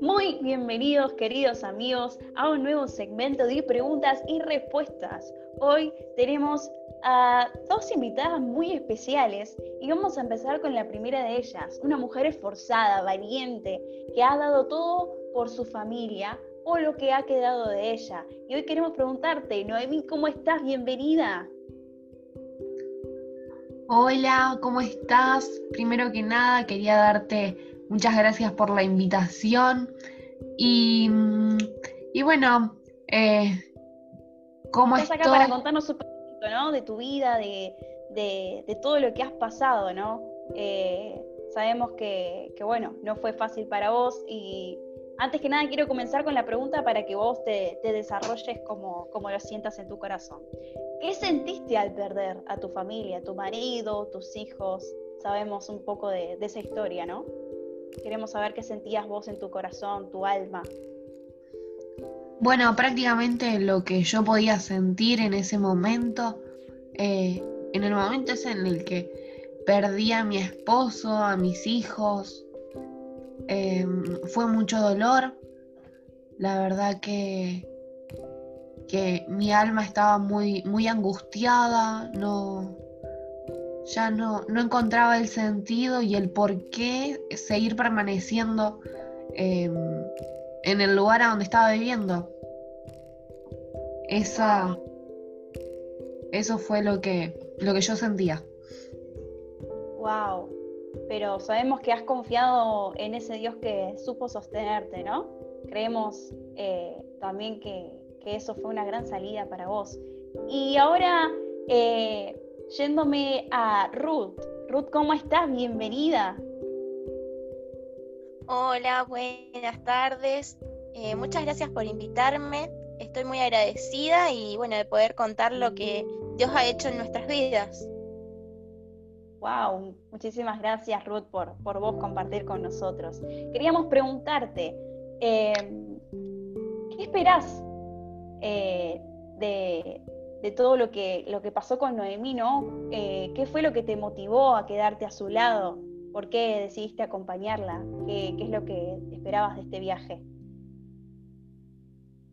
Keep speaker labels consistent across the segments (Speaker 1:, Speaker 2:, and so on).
Speaker 1: Muy bienvenidos queridos amigos a un nuevo segmento de preguntas y respuestas. Hoy tenemos a dos invitadas muy especiales y vamos a empezar con la primera de ellas, una mujer esforzada, valiente, que ha dado todo por su familia o lo que ha quedado de ella. Y hoy queremos preguntarte, Noemí, ¿cómo estás? Bienvenida.
Speaker 2: Hola, ¿cómo estás? Primero que nada, quería darte muchas gracias por la invitación. Y, y bueno, eh, ¿cómo
Speaker 1: estás acá para contarnos un poquito, ¿no? De tu vida, de, de, todo lo que has pasado, ¿no? Eh, sabemos que, que, bueno, no fue fácil para vos y antes que nada quiero comenzar con la pregunta para que vos te, desarrolles como, lo sientas en tu corazón. ¿Qué sentiste al perder a tu familia, tu marido, tus hijos? Sabemos un poco de, esa historia, ¿no? Queremos saber qué sentías vos en tu corazón, tu alma.
Speaker 2: Bueno, prácticamente lo que yo podía sentir en ese momento, eh, en el momento en el que perdí a mi esposo, a mis hijos, Em, fue mucho dolor. La verdad que, que mi alma estaba muy, muy angustiada, no, ya no, no encontraba el sentido y el por qué seguir permaneciendo em, en el lugar a donde estaba viviendo. Esa, eso fue lo que, lo que yo sentía.
Speaker 1: Wow pero sabemos que has confiado en ese Dios que supo sostenerte, ¿no? Creemos eh, también que, eso fue una gran salida para vos. Y ahora, eh, yéndome a Ruth. Ruth, ¿cómo estás? Bienvenida.
Speaker 3: Hola, buenas tardes. Eh, muchas gracias por invitarme. Estoy muy agradecida y bueno, de poder contar lo que Dios ha hecho en nuestras vidas.
Speaker 1: Wow, muchísimas gracias Ruth por, por vos compartir con nosotros. Queríamos preguntarte, em, ¿qué esperás eh, de, todo lo que, lo que pasó con Noemí, ¿no? Eh, ¿Qué fue lo que te motivó a quedarte a su lado? ¿Por qué decidiste acompañarla? ¿Qué, qué es lo que esperabas de este viaje?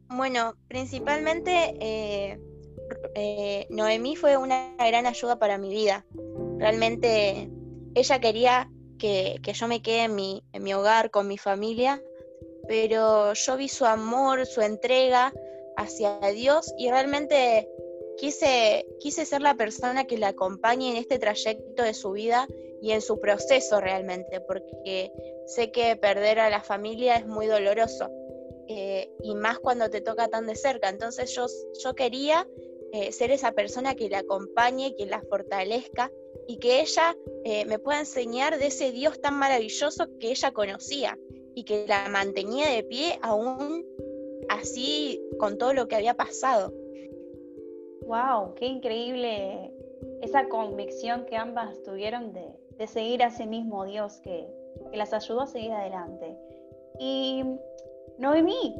Speaker 3: Bueno, principalmente eh, Noemí fue una gran ayuda para mi vida. Realmente ella quería que, yo me quede en mi, en mi hogar con mi familia, pero yo vi su amor, su entrega hacia Dios y realmente quise, quise ser la persona que la acompañe en este trayecto de su vida y en su proceso realmente, porque sé que perder a la familia es muy doloroso. Eh, y más cuando te toca tan de cerca. Entonces yo, yo quería eh, ser esa persona que la acompañe, que la fortalezca y que ella eh, me pueda enseñar de ese Dios tan maravilloso que ella conocía y que la mantenía de pie aún así con todo lo que había pasado.
Speaker 1: ¡Wow! ¡Qué increíble esa convicción que ambas tuvieron de, seguir a ese mismo Dios que, que las ayudó a seguir adelante! Y Noemí,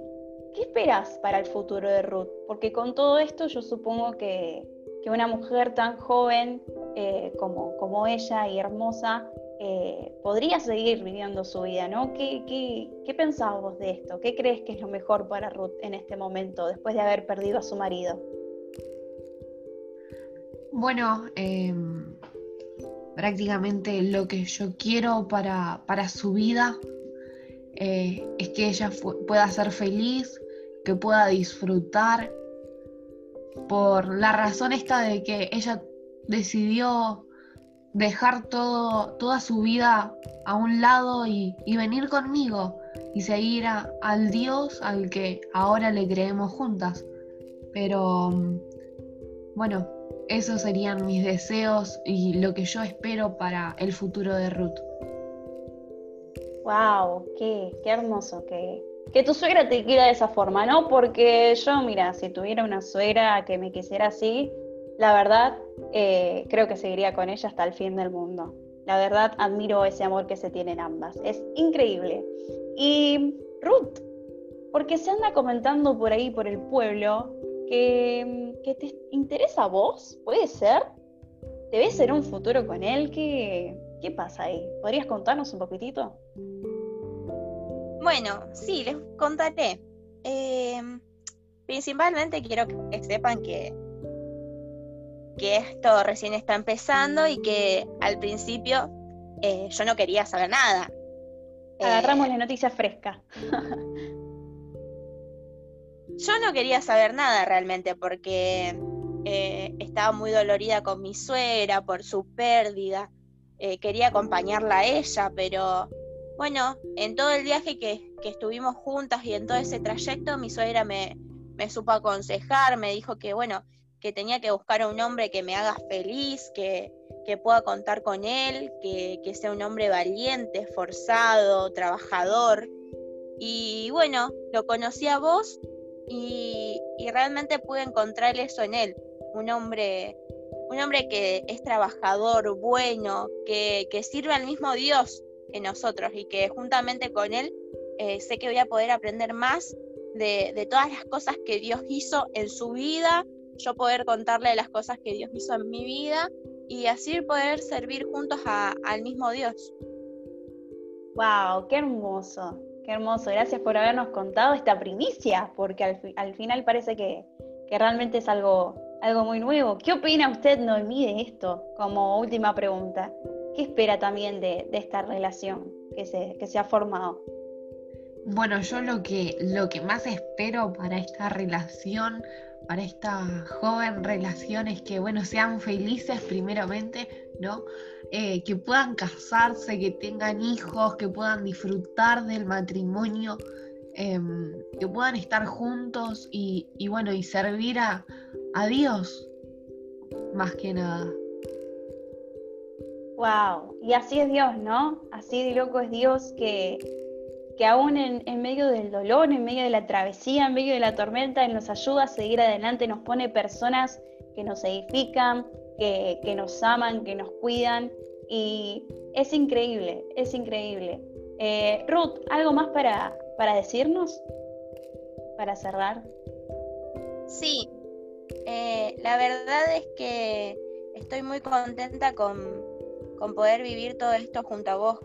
Speaker 1: ¿qué esperas para el futuro de Ruth? Porque con todo esto yo supongo que, que una mujer tan joven eh, como, como ella y hermosa eh, podría seguir viviendo su vida, ¿no? ¿Qué, qué, pensás vos de esto? ¿Qué crees que es lo mejor para Ruth en este momento, después de haber perdido a su marido?
Speaker 2: Bueno, em, prácticamente lo que yo quiero para, para su vida eh, es que ella pueda ser feliz, que pueda disfrutar, por la razón esta de que ella decidió dejar todo, toda su vida a un lado y, venir conmigo y seguir al Dios al que ahora le creemos juntas. Pero bueno, esos serían mis deseos y lo que yo espero para el futuro de Ruth.
Speaker 1: Wow, qué, qué hermoso, que, que tu suegra te quiera de esa forma, ¿no? Porque yo, mira, si tuviera una suegra que me quisiera así, la verdad, eh, creo que seguiría con ella hasta el fin del mundo. La verdad, admiro ese amor que se tienen ambas. Es increíble. Y Ruth, porque se anda comentando por ahí, por el pueblo, que, que te interesa a vos, ¿puede ser? ¿Te ves en un futuro con él? ¿Qué, qué pasa ahí? ¿Podrías contarnos un poquitito?
Speaker 3: Bueno, sí, les contaré. Em, principalmente quiero que sepan que, que esto recién está empezando y que al principio eh, yo no quería saber nada.
Speaker 1: Agarramos eh, la noticia fresca.
Speaker 3: yo no quería saber nada realmente porque eh, estaba muy dolorida con mi suegra por su pérdida. Eh, quería acompañarla a ella, pero bueno, en todo el viaje que, estuvimos juntas y en todo ese trayecto, mi suegra me, supo aconsejar, me dijo que bueno, que tenía que buscar a un hombre que me haga feliz, que, pueda contar con él, que, sea un hombre valiente, esforzado, trabajador. Y bueno, lo conocí a vos y, y realmente pude encontrar eso en él un hombre, un hombre que es trabajador, bueno, que, sirve al mismo Dios que nosotros y que juntamente con él eh, sé que voy a poder aprender más de, todas las cosas que Dios hizo en su vida, yo poder contarle las cosas que Dios hizo en mi vida y así poder servir juntos al mismo Dios.
Speaker 1: ¡Wow! ¡Qué hermoso! ¡Qué hermoso! Gracias por habernos contado esta primicia, porque al, final parece que, que realmente es algo algo muy nuevo. ¿Qué opina usted, Noemí, de esto? Como última pregunta. ¿Qué espera también de, esta relación que se, que se ha formado?
Speaker 2: Bueno, yo lo que, lo que más espero para esta relación, para esta joven relación, es que, bueno, sean felices primeramente, ¿no? Eh, que puedan casarse, que tengan hijos, que puedan disfrutar del matrimonio, em, que puedan estar juntos y, y bueno, y servir a, a Dios, más que nada.
Speaker 1: Wow, y así es Dios, ¿no? Así de loco es Dios que, que aún en, medio del dolor, en medio de la travesía, en medio de la tormenta, nos ayuda a seguir adelante, nos pone personas que nos edifican, que, nos aman, que nos cuidan. Y es increíble, es increíble. Eh, Ruth, ¿algo más para, para decirnos? Para cerrar.
Speaker 3: Sí, eh, la verdad es que estoy muy contenta con, poder vivir todo esto junto a vos,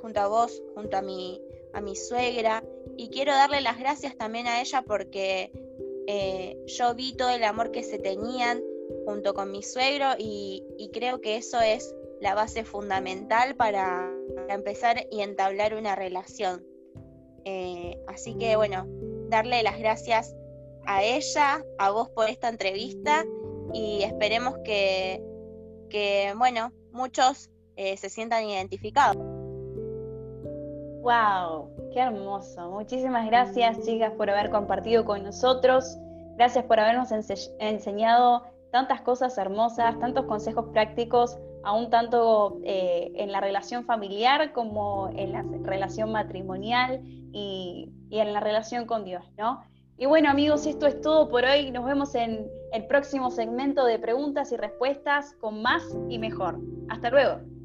Speaker 3: junto a vos, junto a mi, a mi suegra. Y quiero darle las gracias también a ella porque eh, yo vi todo el amor que se tenían junto con mi suegro y, creo que eso es la base fundamental para, empezar y entablar una relación. Eh, así que bueno, darle las gracias a ella, a vos por esta entrevista y esperemos que, bueno, muchos eh, se sientan identificados.
Speaker 1: ¡Wow! ¡Qué hermoso! Muchísimas gracias, chicas, por haber compartido con nosotros. Gracias por habernos enseñado tantas cosas hermosas, tantos consejos prácticos, aún tanto eh, en la relación familiar como en la relación matrimonial y, y en la relación con Dios, ¿no? Y bueno amigos, esto es todo por hoy. Nos vemos en el próximo segmento de preguntas y respuestas con más y mejor. Hasta luego.